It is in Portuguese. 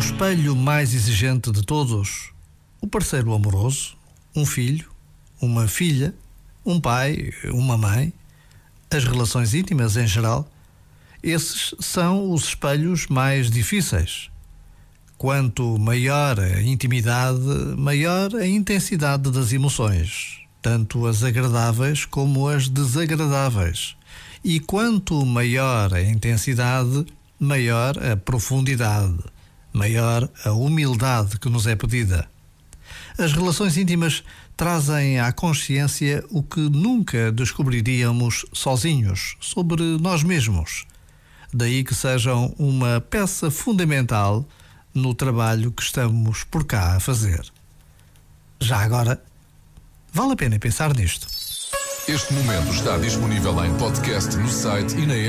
espelho mais exigente de todos? O parceiro amoroso? Um filho? Uma filha? Um pai? Uma mãe? As relações íntimas em geral? Esses são os espelhos mais difíceis. Quanto maior a intimidade, maior a intensidade das emoções, tanto as agradáveis como as desagradáveis. E quanto maior a intensidade, maior a profundidade, maior a humildade que nos é pedida. As relações íntimas trazem à consciência o que nunca descobriríamos sozinhos sobre nós mesmos. Daí que sejam uma peça fundamental no trabalho que estamos por cá a fazer. Já agora, vale a pena pensar nisto. Este momento está disponível em podcast no site e na app.